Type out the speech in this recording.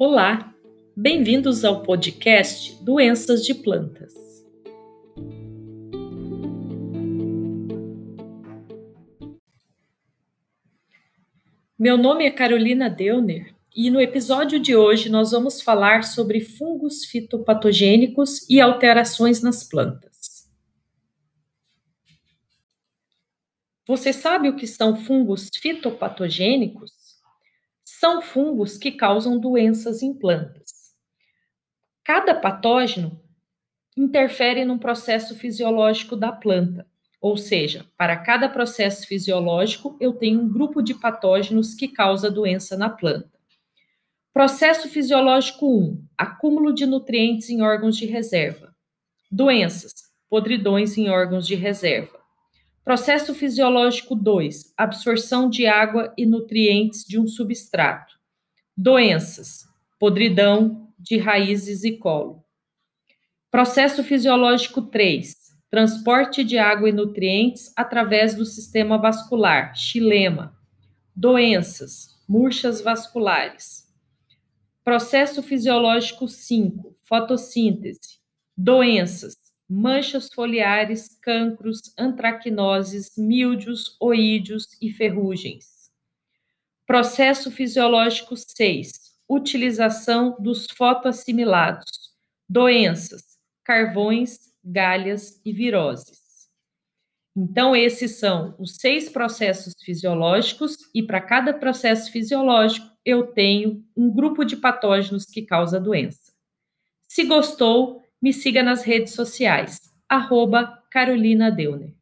Olá, bem-vindos ao podcast Doenças de Plantas. Meu nome é Carolina Deuner e no episódio de hoje nós vamos falar sobre fungos fitopatogênicos e alterações nas plantas. Você sabe o que são fungos fitopatogênicos? São fungos que causam doenças em plantas. Cada patógeno interfere num processo fisiológico da planta, ou seja, para cada processo fisiológico eu tenho um grupo de patógenos que causa doença na planta. Processo fisiológico 1: acúmulo de nutrientes em órgãos de reserva. Doenças: podridões em órgãos de reserva. Processo fisiológico 2: absorção de água e nutrientes de um substrato. Doenças: podridão de raízes e colo. Processo fisiológico 3: transporte de água e nutrientes através do sistema vascular, xilema. Doenças: murchas vasculares. Processo fisiológico 5, fotossíntese. Doenças, manchas foliares, cancros, antracnoses, míldios, oídios e ferrugens. Processo fisiológico 6, utilização dos fotoassimilados. Doenças, carvões, galhas e viroses. Então, esses são os seis processos fisiológicos, e para cada processo fisiológico, eu tenho um grupo de patógenos que causa a doença. Se gostou, me siga nas redes sociais, arroba Carolina Deuner.